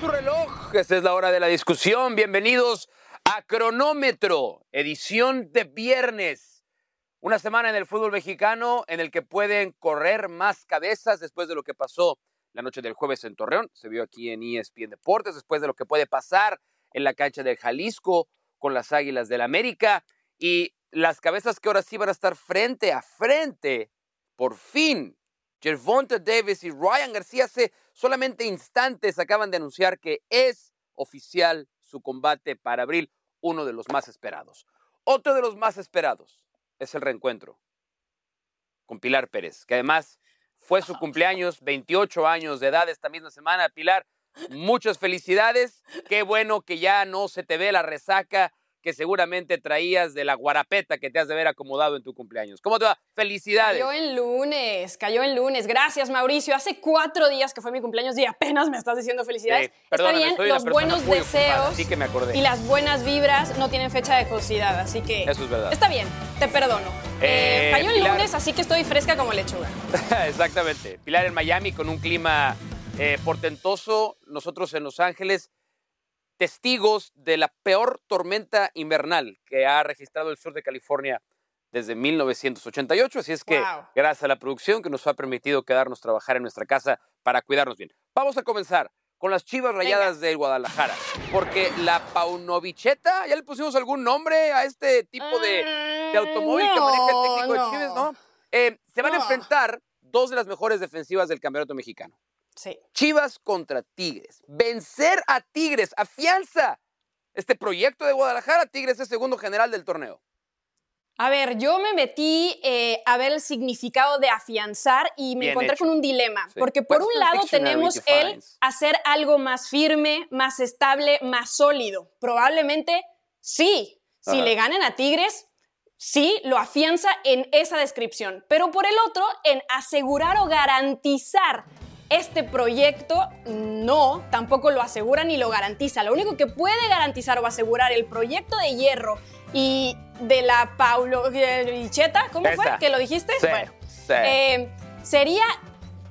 su reloj. Esta es la hora de la discusión. Bienvenidos a Cronómetro, edición de viernes. Una semana en el fútbol mexicano en el que pueden correr más cabezas después de lo que pasó la noche del jueves en Torreón. Se vio aquí en ESPN Deportes, después de lo que puede pasar en la cancha de Jalisco con las Águilas del América. Y las cabezas que ahora sí van a estar frente a frente, por fin. Gervonta Davis y Ryan García hace solamente instantes acaban de anunciar que es oficial su combate para abril, uno de los más esperados. Otro de los más esperados es el reencuentro con Pilar Pérez, que además fue su cumpleaños, 28 años de edad esta misma semana. Pilar, muchas felicidades. Qué bueno que ya no se te ve la resaca que seguramente traías de la guarapeta que te has de ver acomodado en tu cumpleaños. ¿Cómo te va? Felicidades. Cayó en lunes, cayó en lunes. Gracias, Mauricio. Hace cuatro días que fue mi cumpleaños y apenas me estás diciendo felicidades. Sí, Está bien, los buenos ocupada, deseos que me y las buenas vibras no tienen fecha de caducidad, así que Eso es verdad. está bien, te perdono. Eh, Eh, cayó en Pilar. lunes, así que estoy fresca como lechuga. Exactamente. Pilar en Miami con un clima eh, portentoso. Nosotros en Los Ángeles, testigos de la peor tormenta invernal que ha registrado el sur de California desde 1988. Así es que, Wow. gracias a la producción que nos ha permitido quedarnos trabajar en nuestra casa para cuidarnos bien. Vamos a comenzar con las chivas rayadas de Guadalajara. Porque la Paunovicheta, ¿ya le pusimos algún nombre a este tipo de, de automóvil que maneja el técnico de Mm, no. Chivas, ¿no? Eh, se van a enfrentar dos de las mejores defensivas del campeonato mexicano. Sí. Chivas contra Tigres. Vencer a Tigres afianza este proyecto de Guadalajara. Tigres es segundo general del torneo. A ver, yo me metí eh, a ver el significado de afianzar y me Bien encontré hecho. con un dilema. Sí. Porque por un lado tenemos el hacer algo más firme, más estable, más sólido. Probablemente sí. Si le ganan a Tigres, sí, lo afianza en esa descripción. Pero por el otro, en asegurar o garantizar este proyecto, no, tampoco lo asegura ni lo garantiza. Lo único que puede garantizar o asegurar el proyecto de hierro y de la Paulo Richeta, ¿cómo fue que lo dijiste? Sí, Bueno, sí. eh, sería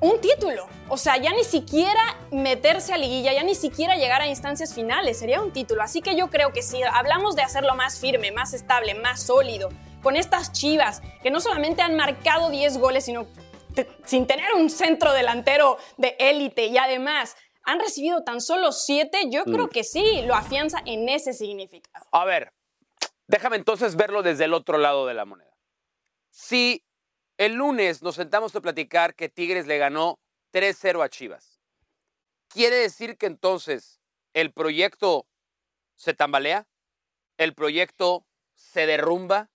un título. O sea, ya ni siquiera meterse a liguilla, ya ni siquiera llegar a instancias finales, sería un título. Así que yo creo que si hablamos de hacerlo más firme, más estable, más sólido, con estas chivas que no solamente han marcado 10 goles, sino te- sin tener un centro delantero de élite y además han recibido tan solo 7, yo creo Mm. que sí, lo afianza en ese significado. A ver, déjame entonces verlo desde el otro lado de la moneda. Si el lunes nos sentamos a platicar que Tigres le ganó 3-0 a Chivas, ¿quiere decir que entonces el proyecto se tambalea? ¿El proyecto se derrumba?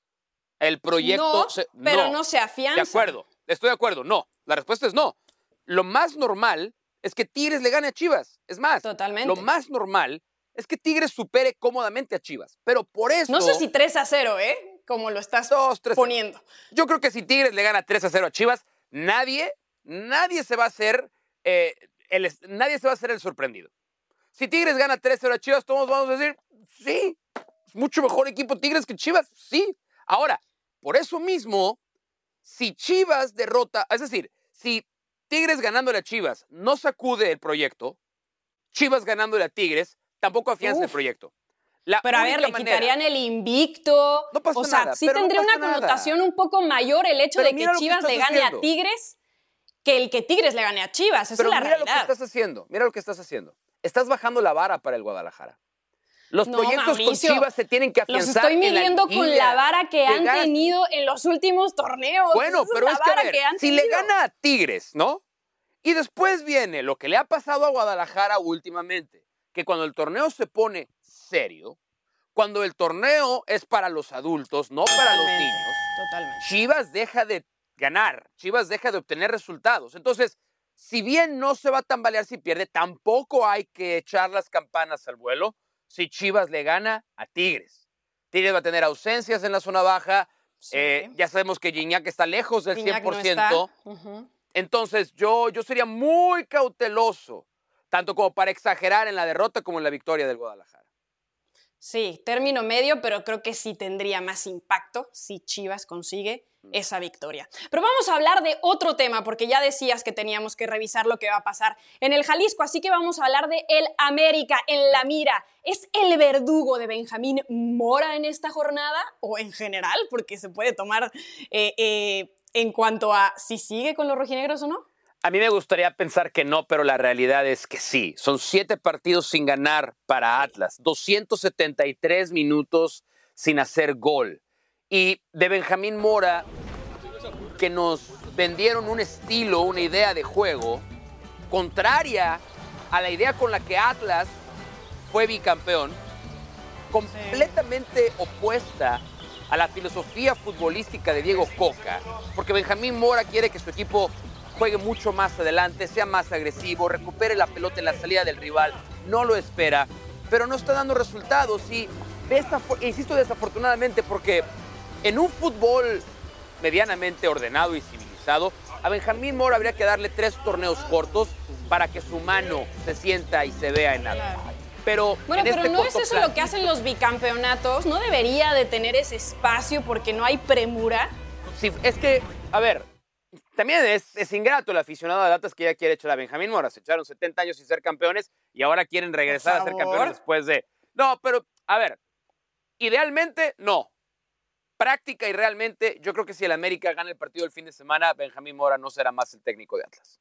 ¿El proyecto no, se... pero no, se afianza. De acuerdo, estoy de acuerdo. No, la respuesta es no. Lo más normal es que Tigres le gane a Chivas. Es más, Totalmente. lo más normal es que Tigres supere cómodamente a Chivas. Pero por eso. No sé si 3 a 0, ¿eh? Como lo estás Dos, tres a- poniendo. Yo creo que si Tigres le gana 3 a 0 a Chivas, nadie, nadie se va a hacer. eh, el, nadie se va a hacer el sorprendido. Si Tigres gana 3 a 0 a Chivas, todos vamos a decir, sí, es mucho mejor equipo Tigres que Chivas, sí. Ahora, por eso mismo, si Chivas derrota, es decir, si Tigres ganándole a Chivas no sacude el proyecto, Chivas ganándole a Tigres tampoco afianza el proyecto. La Pero a ver, le manera- quitarían el invicto. No pasa o sea, nada, sí no tendría una nada. connotación un poco mayor el hecho Pero de que Chivas le gane haciendo. a Tigres que el que Tigres le gane a Chivas. Esa Pero es la mira lo que realidad. estás haciendo, mira lo que estás haciendo. Estás bajando la vara para el Guadalajara. Los No, proyectos Mauricio, con Chivas se tienen que Los afianzar estoy en la midiendo con la vara que han tenido en los últimos torneos. Bueno, Esa pero es que a han si le gana a Tigres, ¿no? Y después viene lo que le ha pasado a Guadalajara últimamente, que cuando el torneo se pone serio, cuando el torneo es para los adultos, no para los niños, Totalmente. Chivas deja de ganar, Chivas deja de obtener resultados. Entonces, si bien no se va a tambalear si pierde, tampoco hay que echar las campanas al vuelo si Chivas le gana a Tigres. Tigres va a tener ausencias en la zona baja. Sí. eh, ya sabemos que Gignac está lejos del Gignac no 100%. está. Ujú. Entonces, yo, yo sería muy cauteloso, tanto como para exagerar en la derrota como en la victoria del Guadalajara. Sí, término medio, pero creo que sí tendría más impacto si Chivas consigue esa victoria. Pero vamos a hablar de otro tema, porque ya decías que teníamos que revisar lo que va a pasar en el Jalisco, así que vamos a hablar de el América en la mira. ¿Es el verdugo de Benjamín Mora en esta jornada o en general? Porque se puede tomar eh, eh, en cuanto a si sigue con los rojinegros o no. A mí me gustaría pensar que no, pero la realidad es que sí. Son siete partidos sin ganar para Atlas, 273 minutos sin hacer gol. Y de Benjamín Mora, que nos vendieron un estilo, una idea de juego contraria a la idea con la que Atlas fue bicampeón, completamente opuesta a la filosofía futbolística de Diego Coca, porque Benjamín Mora quiere que su equipo juegue mucho más adelante, sea más agresivo, recupere la pelota en la salida del rival, no lo espera, pero no está dando resultados y insisto desafortunadamente porque en un fútbol medianamente ordenado y civilizado, a Benjamín Mora habría que darle tres torneos cortos para que su mano se sienta y se vea en algo. Pero bueno, pero este no es eso lo que hacen los bicampeonatos. No debería de tener ese espacio porque no hay premura. Sí, es que, a ver, también es, ingrato el aficionado de datos que ya quiere echar a Benjamín Mora. Se echaron 70 años sin ser campeones y ahora quieren regresar a ser campeones después de. No, pero, a ver, idealmente, no. Práctica y realmente, yo creo que si el América gana el partido el fin de semana, Benjamín Mora no será más el técnico de Atlas.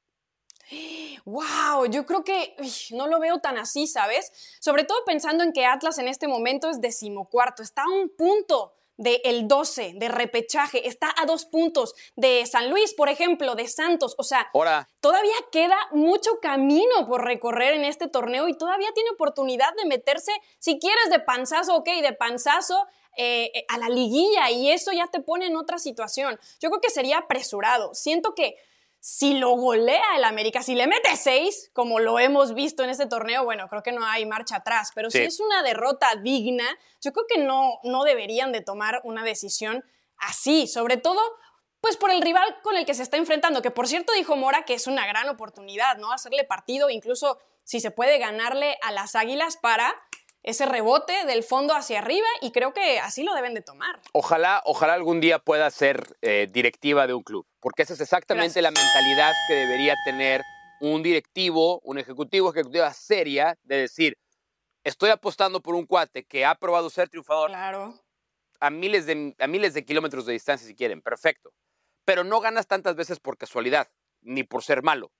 Wow, yo creo que no lo veo tan así, ¿sabes? Sobre todo pensando en que Atlas en este momento es decimocuarto, está a un punto del 12, de repechaje, está a dos puntos de San Luis, por ejemplo, de Santos. O sea, todavía queda mucho camino por recorrer en este torneo y todavía tiene oportunidad de meterse, si quieres, de panzazo, ok, de panzazo eh, eh, a la liguilla y eso ya te pone en otra situación. Yo creo que sería apresurado. Siento que si lo golea el América, si le mete seis, como lo hemos visto en este torneo, bueno, creo que no hay marcha atrás, pero si es una derrota digna, yo creo que no, no deberían de tomar una decisión así, sobre todo pues por el rival con el que se está enfrentando, que por cierto dijo Mora que es una gran oportunidad, ¿no? Hacerle partido, incluso si se puede ganarle a las Águilas para ese rebote del fondo hacia arriba y creo que así lo deben de tomar. Ojalá, ojalá algún día pueda ser eh, directiva de un club, porque esa es exactamente la mentalidad que debería tener un directivo, un ejecutivo, ejecutiva seria, de decir, estoy apostando por un cuate que ha probado ser triunfador claro. a, miles de, a miles de kilómetros de distancia si quieren, perfecto, pero no ganas tantas veces por casualidad, ni por ser malo.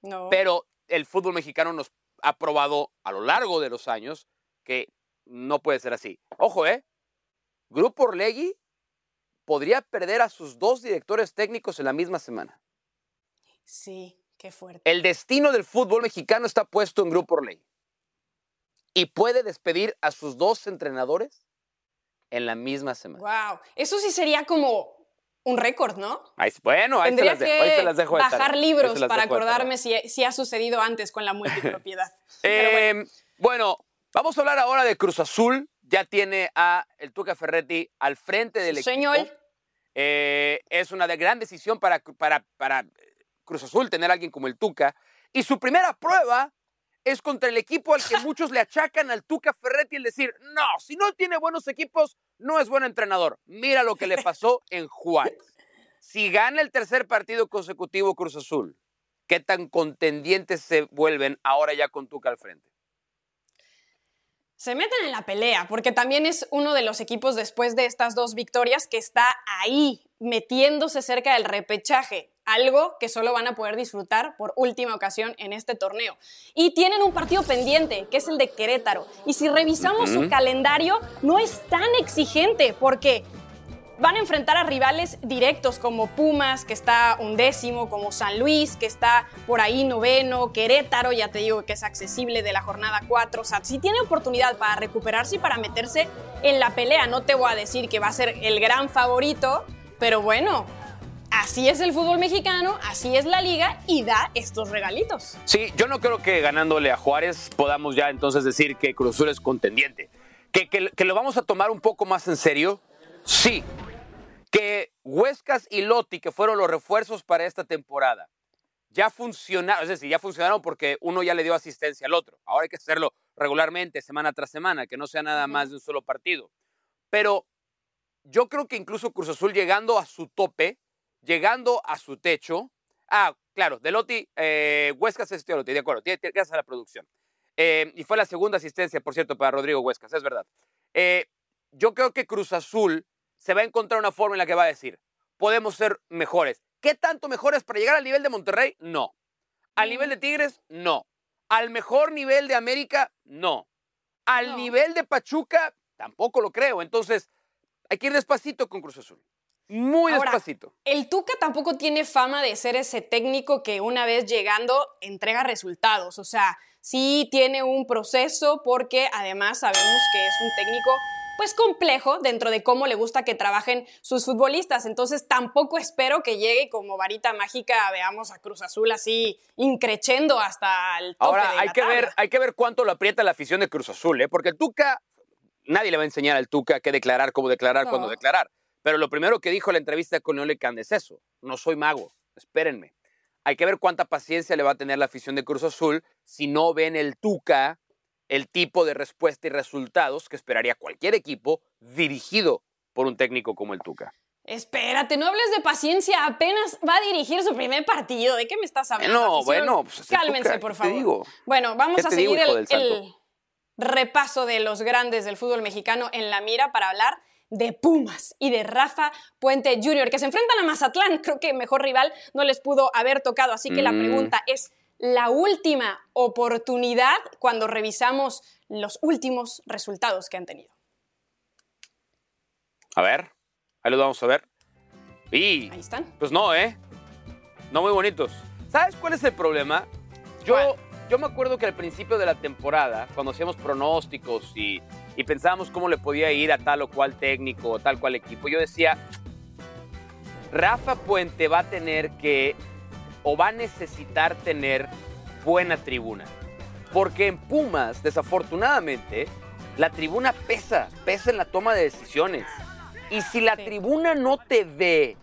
No. Pero el fútbol mexicano nos ha probado a lo largo de los años que no puede ser así. Ojo, ¿eh? Grupo Orlegui podría perder a sus dos directores técnicos en la misma semana. Sí, qué fuerte. El destino del fútbol mexicano está puesto en Grupo Orlegui. Y puede despedir a sus dos entrenadores en la misma semana. Wow, eso sí sería como un récord, ¿no? bueno, ahí, te las dejo, ahí te las dejo bajar libros para acordarme si, si, ha sucedido antes con la multipropiedad. Em, bueno, Vamos a hablar ahora de Cruz Azul. Ya tiene a el Tuca Ferretti al frente del equipo. Señor. Eh, es una gran decisión para, para, para Cruz Azul tener a alguien como el Tuca. Y su primera prueba es contra el equipo al que muchos le achacan al Tuca Ferretti el decir, no, si no tiene buenos equipos, no es buen entrenador. Mira lo que le pasó en Juárez. Si gana el tercer partido consecutivo Cruz Azul, ¿qué tan contendientes se vuelven ahora ya con Tuca al frente? Se meten en la pelea, porque también es uno de los equipos después de estas dos victorias que está ahí, metiéndose cerca del repechaje, algo que solo van a poder disfrutar por última ocasión en este torneo. Y tienen un partido pendiente, que es el de Querétaro. Y si revisamos su calendario, no es tan exigente, porque Van a enfrentar a rivales directos como Pumas, que está undécimo, como San Luis, que está por ahí noveno, Querétaro, ya te digo que es accesible de la jornada 4. O sea, sí tiene oportunidad para recuperarse y para meterse en la pelea. No te voy a decir que va a ser el gran favorito, pero bueno, así es el fútbol mexicano, así es la liga y da estos regalitos. Sí, yo no creo que ganándole a Juárez podamos ya entonces decir que Cruz Azul es contendiente. Que, que lo vamos a tomar un poco más en serio, sí, que Huescas y Lotti, que fueron los refuerzos para esta temporada, ya funcionaron, es decir, ya funcionaron porque uno ya le dio asistencia al otro. Ahora hay que hacerlo regularmente, semana tras semana, que no sea nada más de un solo partido. Pero yo creo que incluso Cruz Azul llegando a su tope, llegando a su techo. Ah, claro, Delotti, eh, Huescas es Delotti, de acuerdo, tiene, tiene a la producción. Eh, y fue la segunda asistencia, por cierto, para Rodrigo Huescas, es verdad. Eh, yo creo que Cruz Azul se va a encontrar una forma en la que va a decir, podemos ser mejores. ¿Qué tanto mejores para llegar al nivel de Monterrey? No. ¿Al nivel de Tigres? No. ¿Al mejor nivel de América? No. ¿Al No. nivel de Pachuca? Tampoco lo creo. Entonces, hay que ir despacito con Cruz Azul. Muy Ahora, despacito. El Tuca tampoco tiene fama de ser ese técnico que una vez llegando entrega resultados. O sea, sí tiene un proceso porque además sabemos que es un técnico pues complejo dentro de cómo le gusta que trabajen sus futbolistas. Entonces tampoco espero que llegue como varita mágica, veamos a Cruz Azul así increchendo hasta el tope Ahora, de hay la que, tabla. ver, hay que ver cuánto lo aprieta la afición de Cruz Azul, ¿eh? porque el Tuca, nadie le va a enseñar al Tuca qué declarar, cómo declarar, No. cuándo declarar. Pero lo primero que dijo en la entrevista con Ole Can es eso, no soy mago, espérenme. Hay que ver cuánta paciencia le va a tener la afición de Cruz Azul si no ven el Tuca el tipo de respuesta y resultados que esperaría cualquier equipo dirigido por un técnico como el Tuca. Espérate, no hables de paciencia, apenas va a dirigir su primer partido. ¿De qué me estás hablando? No, afición? bueno, pues Cálmense, Tuca, por ¿qué te favor. digo? Bueno, vamos ¿Qué a digo, seguir el repaso de los grandes del fútbol mexicano en la mira para hablar de Pumas y de Rafa Puente Jr., que se enfrentan a Mazatlán. Creo que mejor rival no les pudo haber tocado. Así que la Mm. pregunta es, la última oportunidad cuando revisamos los últimos resultados que han tenido. A ver, ahí los vamos a ver. Y Ahí están. Pues no, ¿eh? No muy bonitos. ¿Sabes cuál es el problema? Yo, ¿Cuál? yo me acuerdo que al principio de la temporada, cuando hacíamos pronósticos y, y pensábamos cómo le podía ir a tal o cual técnico o tal cual equipo, yo decía, Rafa Puente va a tener que, o va a necesitar tener buena tribuna. Porque en Pumas, desafortunadamente, la tribuna pesa, pesa en la toma de decisiones. Y si la Sí. tribuna no te ve,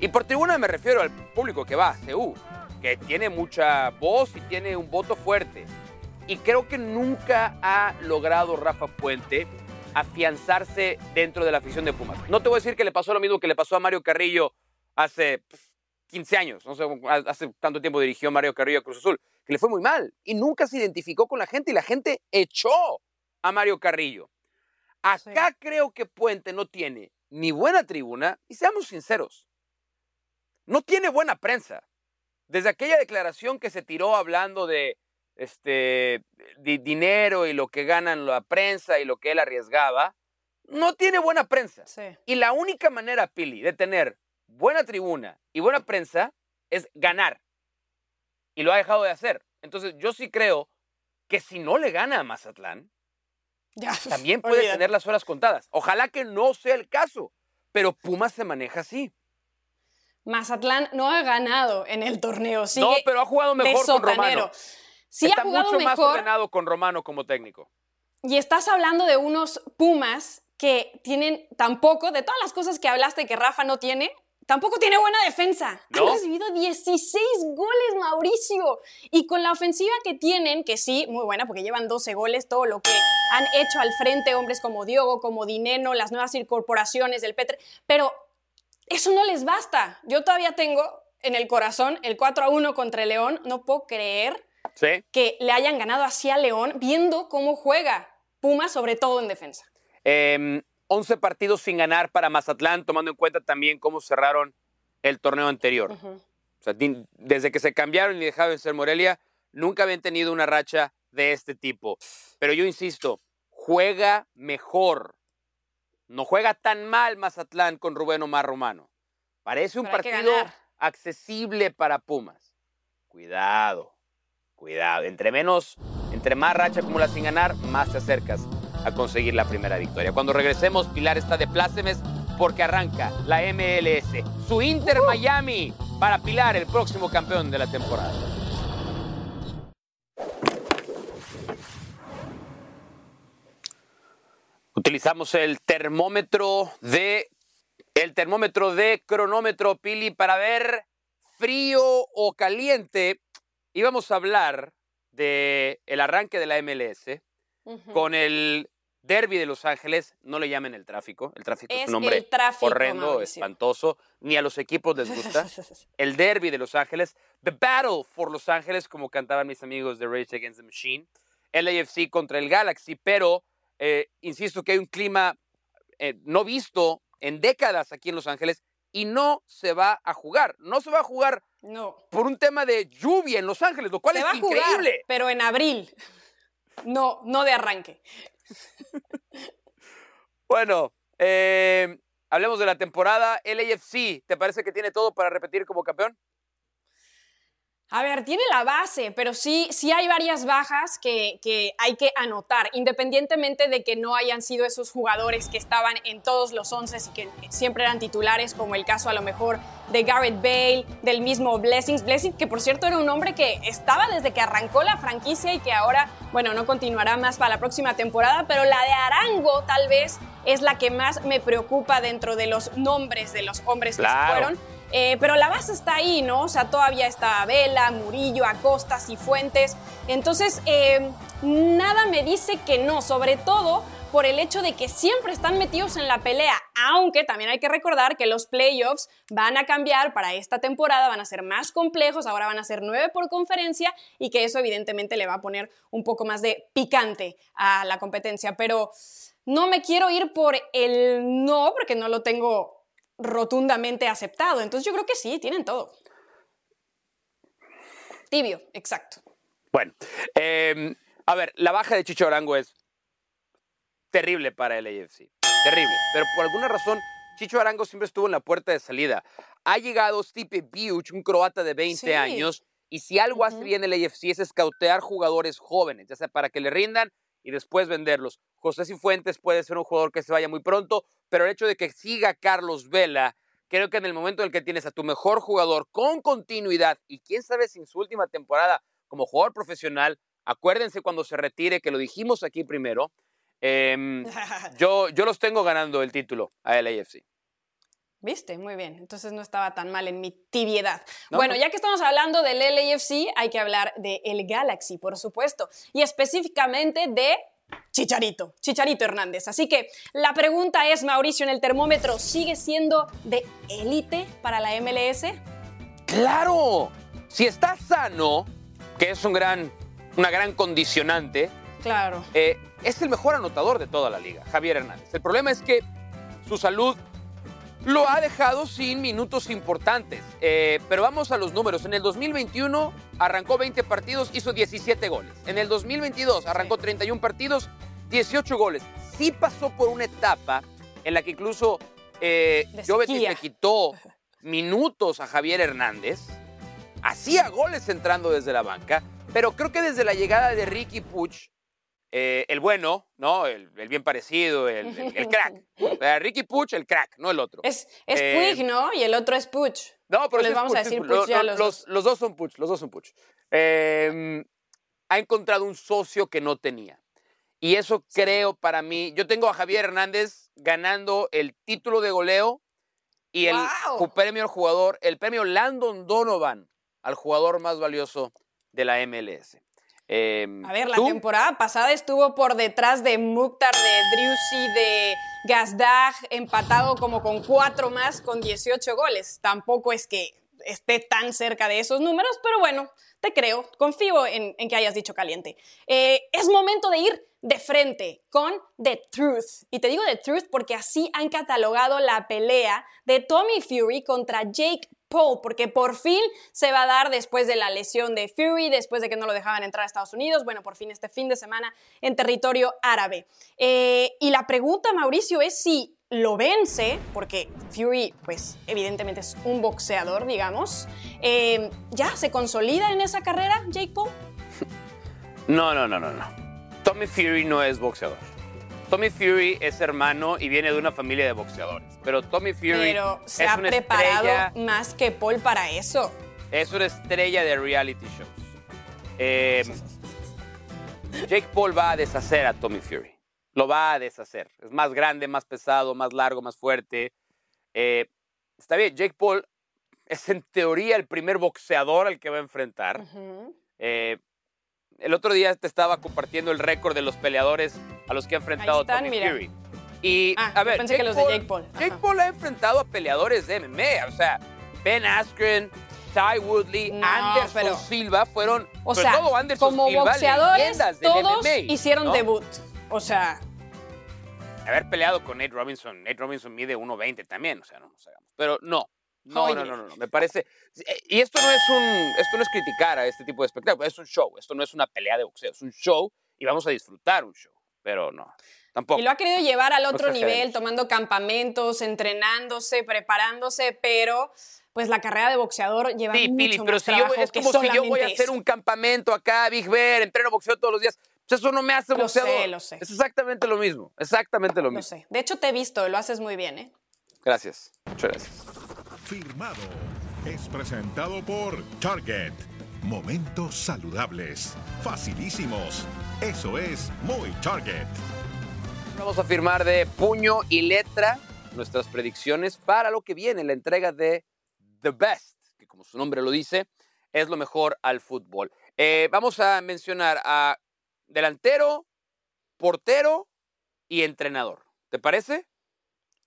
y por tribuna me refiero al público que va a CU, que tiene mucha voz y tiene un voto fuerte. Y creo que nunca ha logrado Rafa Puente afianzarse dentro de la afición de Pumas. No te voy a decir que le pasó lo mismo que le pasó a Mario Carrillo hace 15 años, no sé, hace tanto tiempo dirigió Mario Carrillo a Cruz Azul, que le fue muy mal y nunca se identificó con la gente y la gente echó a Mario Carrillo. Acá creo que Puente no tiene ni buena tribuna, y seamos sinceros, no tiene buena prensa. Desde aquella declaración que se tiró hablando de este di- dinero y lo que ganan la prensa y lo que él arriesgaba, no tiene buena prensa. Sí. Y la única manera, Pili, de tener buena tribuna y buena prensa es ganar. Y lo ha dejado de hacer. Entonces, yo sí creo que si no le gana a Mazatlán, Ya. también puede tener las horas contadas. Ojalá que no sea el caso, pero Pumas se maneja así. Mazatlán no ha ganado en el torneo. Sigue no, pero ha jugado mejor con. Romano. Sí Está ha jugado mucho más ordenado con Romano como técnico. Y estás hablando de unos Pumas que tienen tampoco, de todas las cosas que hablaste que Rafa no tiene, tampoco tiene buena defensa. ¿No? Han recibido 16 goles, Mauricio. Y con la ofensiva que tienen, que sí, muy buena, porque llevan 12 goles, todo lo que han hecho al frente, hombres como Diogo, como Dineno, las nuevas incorporaciones del Petre, pero eso no les basta. Yo todavía tengo en el corazón el 4 a 1 contra el León. No puedo creer ¿Sí? que le hayan ganado así a León, viendo cómo juega Pumas, sobre todo en defensa. Eh, 11 partidos sin ganar para Mazatlán, tomando en cuenta también cómo cerraron el torneo anterior. O sea, desde que se cambiaron y dejaron de ser Morelia, nunca habían tenido una racha de este tipo. Pero yo insisto, juega mejor. No juega tan mal Mazatlán con Rubén Omar Romano. Parece un partido accesible para Pumas. Cuidado, cuidado. Entre menos, entre más racha acumulas sin ganar, más te acercas a conseguir la primera victoria. Cuando regresemos, Pilar está de plácemes porque arranca la MLS. Su Inter Miami para Pilar, el próximo campeón de la temporada. Utilizamos el termómetro de el termómetro de cronómetro Pili para ver frío o caliente. Íbamos a hablar de el arranque de la MLS Con el Derby de Los Ángeles, no le llamen el tráfico. El tráfico es, Es un nombre el tráfico, horrendo, Mauricio. espantoso. Ni a los equipos les gusta. el Derby de Los Ángeles. The Battle for Los Ángeles, como cantaban mis amigos de Rage Against the Machine. LAFC contra el Galaxy, pero eh, insisto que hay un clima eh, no visto en décadas aquí en Los Ángeles y no se va a jugar. No se va a jugar No. por un tema de lluvia en Los Ángeles, lo cual Se es va a jugar, increíble. pero en abril. No, no de arranque. Bueno, eh, hablemos de la temporada. LAFC, ¿te parece que tiene todo para repetir como campeón? A ver, tiene la base, pero sí, sí hay varias bajas que, que hay que anotar, independientemente de que no hayan sido esos jugadores que estaban en todos los once y que siempre eran titulares, como el caso a lo mejor de Garrett Bale, del mismo Blessings. Blessings, que por cierto era un hombre que estaba desde que arrancó la franquicia y que ahora, bueno, no continuará más para la próxima temporada, pero la de Arango tal vez es la que más me preocupa dentro de los nombres de los hombres que se fueron. Eh, pero la base está ahí, ¿no? O sea, todavía está Vela, Murillo, Acosta, Cifuentes. Entonces, eh, nada me dice que no, sobre todo por el hecho de que siempre están metidos en la pelea, aunque también hay que recordar que los playoffs van a cambiar para esta temporada, van a ser más complejos, ahora van a ser nueve por conferencia y que eso evidentemente le va a poner un poco más de picante a la competencia, pero no me quiero ir por el no, porque no lo tengo rotundamente aceptado. Entonces yo creo que sí, tienen todo. Tibio, exacto. Bueno, eh, a ver, la baja de Chicho Arango es terrible para el AFC. Terrible. Pero por alguna razón, Chicho Arango siempre estuvo en la puerta de salida. Ha llegado Stipe Biuch, un croata de 20 Sí. años, y si algo hace bien el AFC es escautear jugadores jóvenes, ya sea para que le rindan y después venderlos. José Cifuentes puede ser un jugador que se vaya muy pronto, pero el hecho de que siga Carlos Vela, creo que en el momento en el que tienes a tu mejor jugador con continuidad, y quién sabe si en su última temporada como jugador profesional, acuérdense cuando se retire, que lo dijimos aquí primero, em, yo, yo los tengo ganando el título a LAFC. ¿Viste? Muy bien. Entonces no estaba tan mal en mi tibiedad. No, bueno, no. ya que estamos hablando del LAFC, hay que hablar de el Galaxy, por supuesto. Y específicamente de Chicharito, Chicharito Hernández. Así que la pregunta es, Mauricio, ¿en el termómetro sigue siendo de élite para la MLS? ¡Claro! Si está sano, que es un gran, una gran condicionante, Claro. eh, es el mejor anotador de toda la liga, Javier Hernández. El problema es que su salud lo ha dejado sin minutos importantes. Eh, pero vamos a los números. En el 2021 arrancó 20 partidos, hizo 17 goles. En el 2022 arrancó 31 partidos, 18 goles. Sí pasó por una etapa en la que incluso eh, Jovetic le quitó minutos a Javier Hernández. Hacía goles entrando desde la banca, pero creo que desde la llegada de Ricky Puch, eh, el bueno, ¿no? El, el bien parecido, el, el- el crack. O sea, Ricky Puch, el crack, no el otro. Es, es Eh, Puig, ¿no? Y el otro es Puch. No, pero les vamos a decir Puch. Ya los los, dos. los dos son Puch, los dos son Puch. Eh, ha encontrado un socio que no tenía. Y eso creo para mí, yo tengo a Javier Hernández ganando el título de goleo y el premio al jugador, el premio Landon Donovan al jugador más valioso de la MLS. Eh, A ver, la ¿tú? temporada pasada estuvo por detrás de Mukhtar, de Driussi, de Gazdag, empatado como con cuatro más con 18 goles. Tampoco es que esté tan cerca de esos números, pero bueno, te creo, confío en, en que hayas dicho caliente. Eh, es momento de ir de frente con The Truth. Y te digo The Truth porque así han catalogado la pelea de Tommy Fury contra Jake Paul, porque por fin se va a dar después de la lesión de Fury, después de que no lo dejaban entrar a Estados Unidos, bueno, por fin este fin de semana en territorio árabe. Eh, y la pregunta, Mauricio, es si lo vence, porque Fury, pues evidentemente es un boxeador, digamos, eh, ¿ya se consolida en esa carrera Jake Paul? No, no, no, no, no. Tommy Fury no es boxeador. Tommy Fury es hermano y viene de una familia de boxeadores. Pero Tommy Fury Pero se es ha una preparado estrella, más que Paul para eso. es una estrella de reality shows. Eh, Jake Paul va a deshacer a Tommy Fury. Lo va a deshacer. Es más grande, más pesado, más largo, más fuerte. Eh, está bien, Jake Paul es en teoría el primer boxeador al que va a enfrentar. Eh, el otro día te estaba compartiendo el récord de los peleadores a los que ha enfrentado están, Tommy mira. Fury. Y, Ah, a ver, pensé que los de Jake Paul. Jake. Paul ha enfrentado a peleadores de MMA, o sea, Ben Askren, Ty Woodley, No, Anderson pero- Silva fueron, O sea, todo Anderson como Silva, boxeadores, del todos MMA, hicieron ¿no? debut. O sea, Haber peleado con Nate Robinson, Nate Robinson mide 1.20 también, o sea, no nos hagamos. Pero no, no, no, no, no, no, me parece... Y esto no es un, esto no es criticar a este tipo de espectáculo, es un show, esto no es una pelea de boxeo, es un show y vamos a disfrutar un show, pero no, tampoco. y lo ha querido llevar al otro exageremos. nivel, tomando campamentos, entrenándose, preparándose, pero pues la carrera de boxeador lleva Sí, mucho Pili, más pero si yo, trabajo es que como si yo voy a solamente hacer eso. un campamento acá, Big Bear, entreno boxeo todos los días. Pues eso no me hace Lo sé, boxeador. lo sé. Es exactamente lo mismo, exactamente lo Lo mismo. sé. De hecho, te he visto, lo haces muy bien, ¿eh? Gracias, muchas gracias. Firmado. Es presentado por Target. Momentos saludables. Facilísimos. Eso es muy Target. Vamos a firmar de puño y letra nuestras predicciones para lo que viene, la entrega de The Best, que como su nombre lo dice, es lo mejor al fútbol. Eh, vamos a mencionar a delantero, portero y entrenador. ¿Te parece?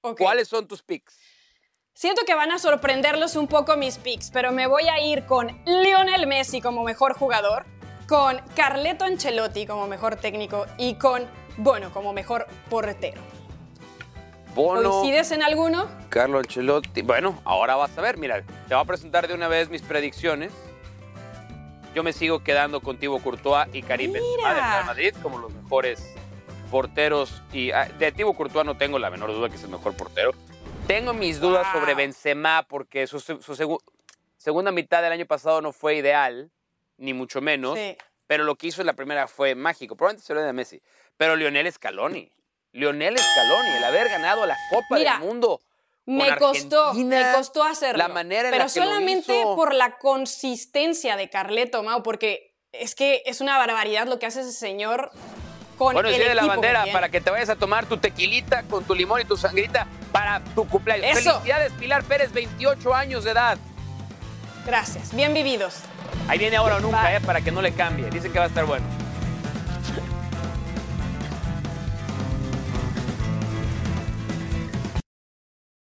¿Cuáles son tus picks? Siento que van a sorprenderlos un poco mis picks, pero me voy a ir con Lionel Messi como mejor jugador, con Carleto Ancelotti como mejor técnico y con Bono como mejor portero. Bono, ¿Coincides en alguno? Carlo Ancelotti. Bueno, ahora vas a ver, mira, te voy a presentar de una vez mis predicciones. Yo me sigo quedando con Thibaut Courtois y Karim Benzema del Real Madrid como los mejores porteros. Y ah, de Thibaut Courtois no tengo la menor duda que es el mejor portero. Tengo mis dudas Wow. sobre Benzema porque su, su segu- segunda mitad del año pasado no fue ideal, ni mucho menos. Sí. Pero lo que hizo en la primera fue mágico. Probablemente se lo de Messi. Pero Lionel Scaloni. Lionel Scaloni, el haber ganado la Copa Mira, del Mundo. Me costó, me costó hacerlo. La manera en pero la que lo solamente hizo. por la consistencia de Carleto, Mau, porque es que es una barbaridad lo que hace ese señor con Bueno, el la equipo que bandera tiene. para que te vayas a tomar tu tequilita con tu limón y tu sangrita para tu cumpleaños. Eso. Felicidades, Pilar Pérez, 28 años de edad. Gracias, bien vividos. Ahí viene ahora o nunca, eh, para que no le cambie. Dice que va a estar bueno.